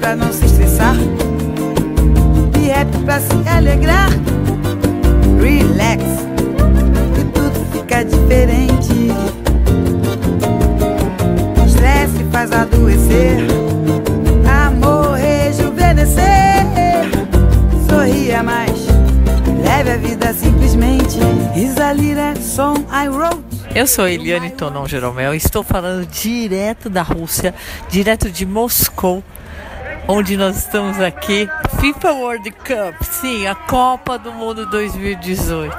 pra não se estressar. E rap pra se alegrar. Relax, e tudo fica diferente. Estresse faz adoecer. Amor rejuvenescer. Sorria mais, leve a vida simplesmente. Isalira, som I wrote. Eu sou Eliane Tonon Jeromel e estou falando direto da Rússia, direto de Moscou, onde nós estamos aqui. FIFA World Cup, sim, a Copa do Mundo 2018.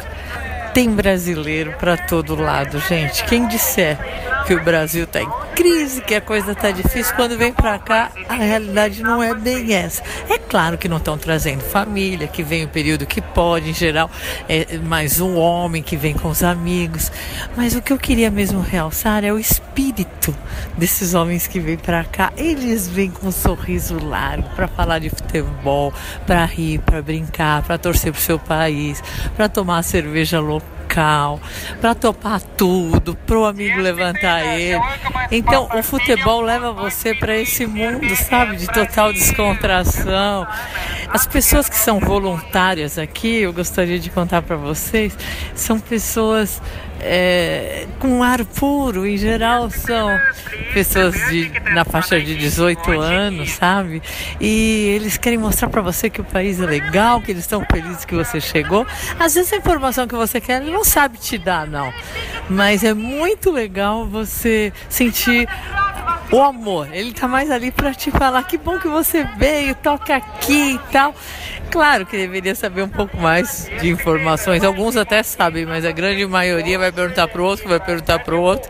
Tem brasileiro para todo lado, gente. Quem disser que o Brasil está em crise, que a coisa está difícil, quando vem para cá, a realidade não é bem essa. É claro que não estão trazendo família, que vem o período que pode, em geral, é mais um homem que vem com os amigos. Mas o que eu queria mesmo realçar é o espírito desses homens que vêm para cá. Eles vêm com um sorriso largo para falar de futebol, para rir, para brincar, para torcer para o seu país, para tomar cerveja local, para topar tudo, para o amigo levantar ele. Então, o futebol leva você para esse mundo, sabe, de total descontração. As pessoas que são voluntárias aqui, eu gostaria de contar para vocês, são pessoas é, com ar puro, em geral são pessoas de, na faixa de 18 anos, sabe? E eles querem mostrar para você que o país é legal, que eles estão felizes que você chegou. Às vezes a informação que você quer, ele não sabe te dar, não. Mas é muito legal você sentir o amor. Ele tá mais ali para te falar que bom que você veio, toca aqui e tal. Claro que deveria saber um pouco mais de informações. Alguns até sabem, mas a grande maioria vai perguntar para o outro, vai perguntar para o outro.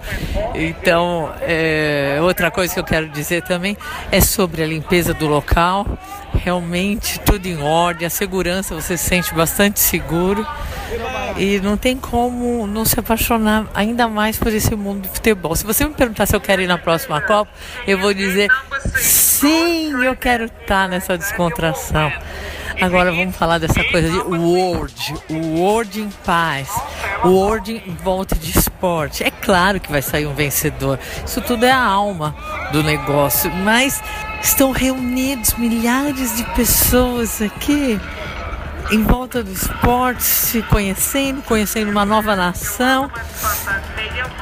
Então, é, outra coisa que eu quero dizer também é sobre a limpeza do local. Realmente tudo em ordem, a segurança você se sente bastante seguro e não tem como não se apaixonar ainda mais por esse mundo de futebol. Se você me perguntar se eu quero ir na próxima Copa, eu vou dizer sim, eu quero estar nessa descontração. Agora vamos falar dessa coisa de World, World em paz, World em volta de esporte. É claro que vai sair um vencedor. Isso tudo é a alma do negócio, mas estão reunidos milhares de pessoas aqui em volta do esporte, se conhecendo, conhecendo uma nova nação,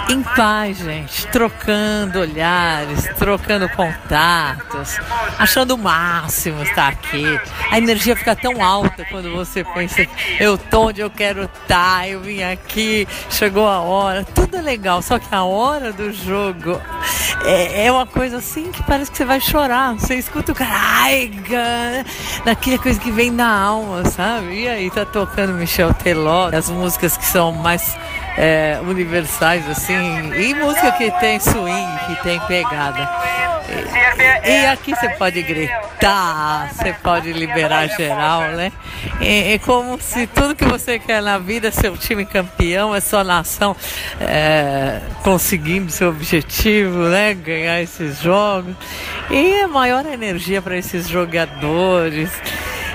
em paz, gente, trocando olhares, trocando contatos, achando o máximo estar aqui. A energia fica tão alta quando você pensa, eu tô onde eu quero estar, eu vim aqui, chegou a hora, tudo é legal, só que a hora do jogo é, é uma coisa assim que parece que você vai chorar. Você escuta o cara, ai, daquela coisa que vem da alma, sabe? E aí tá tocando Michel Teló, as músicas que são mais é, universais, assim, e música que tem swing, que tem pegada. E, aqui você pode gritar, você pode liberar geral, né? É, é, como se tudo que você quer na vida, seu time campeão, é sua nação é, conseguindo seu objetivo, né? Ganhar esses jogos. E a maior energia para esses jogadores.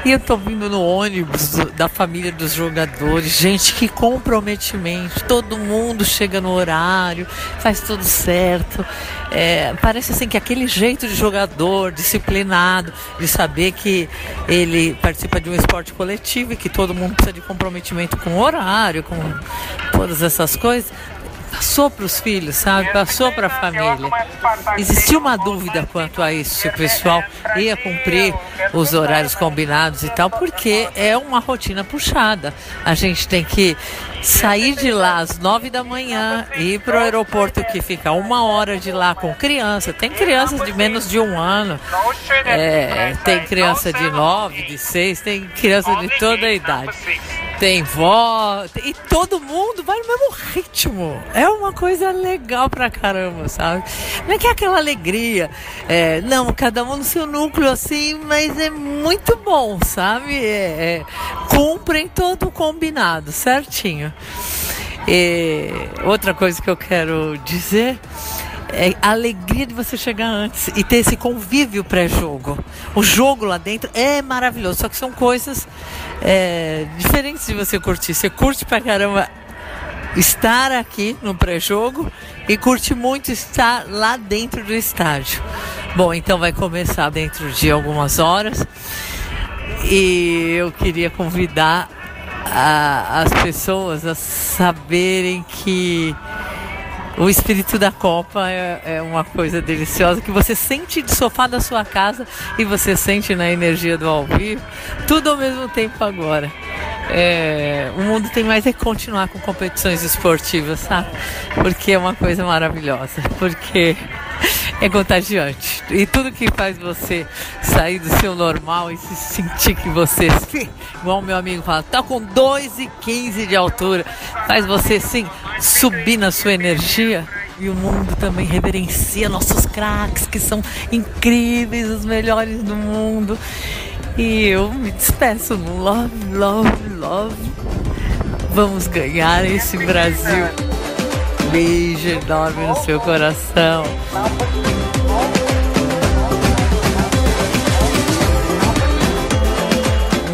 E eu tô vindo no ônibus da família dos jogadores, gente, que comprometimento. Todo mundo chega no horário, faz tudo certo. É, parece assim que aquele jeito de jogador, disciplinado, de saber que ele participa de um esporte coletivo e que todo mundo precisa de comprometimento com o horário, com todas essas coisas passou para os filhos, sabe? Passou para a família. Existia uma dúvida quanto a isso, se o pessoal ia cumprir os horários combinados e tal, porque é uma rotina puxada. A gente tem que sair de lá às nove da manhã, ir para o aeroporto que fica uma hora de lá com criança. Tem crianças de menos de um ano, é, tem criança de nove, de seis, tem criança de toda a idade tem vó, e todo mundo vai no mesmo ritmo. É uma coisa legal pra caramba, sabe? Não é que é aquela alegria, é, não, cada um no seu núcleo assim, mas é muito bom, sabe? É, é, cumprem todo o combinado, certinho. E outra coisa que eu quero dizer é a alegria de você chegar antes e ter esse convívio pré-jogo. O jogo lá dentro é maravilhoso, só que são coisas é, diferentes de você curtir. Você curte pra caramba estar aqui no pré-jogo e curte muito estar lá dentro do estádio. Bom, então vai começar dentro de algumas horas e eu queria convidar a, as pessoas a saberem que o espírito da Copa é, é, uma coisa deliciosa que você sente de sofá da sua casa e você sente na energia do ao vivo, tudo ao mesmo tempo agora. É, o mundo tem mais é continuar com competições esportivas, sabe? Porque é uma coisa maravilhosa. Porque é contagiante. E tudo que faz você sair do seu normal e se sentir que você, igual o meu amigo fala, tá com 2,15 de altura, faz você sim subir na sua energia. E o mundo também reverencia nossos craques, que são incríveis, os melhores do mundo. E eu me despeço no love, love, love. Vamos ganhar esse Brasil beijo enorme no seu coração.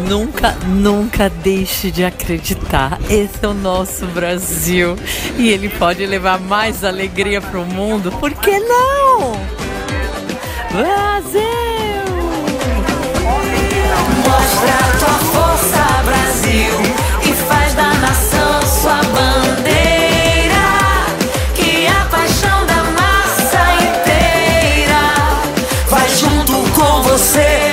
Nunca, nunca deixe de acreditar. Esse é o nosso Brasil e ele pode levar mais alegria para o mundo. Por que não? Brasil! com você.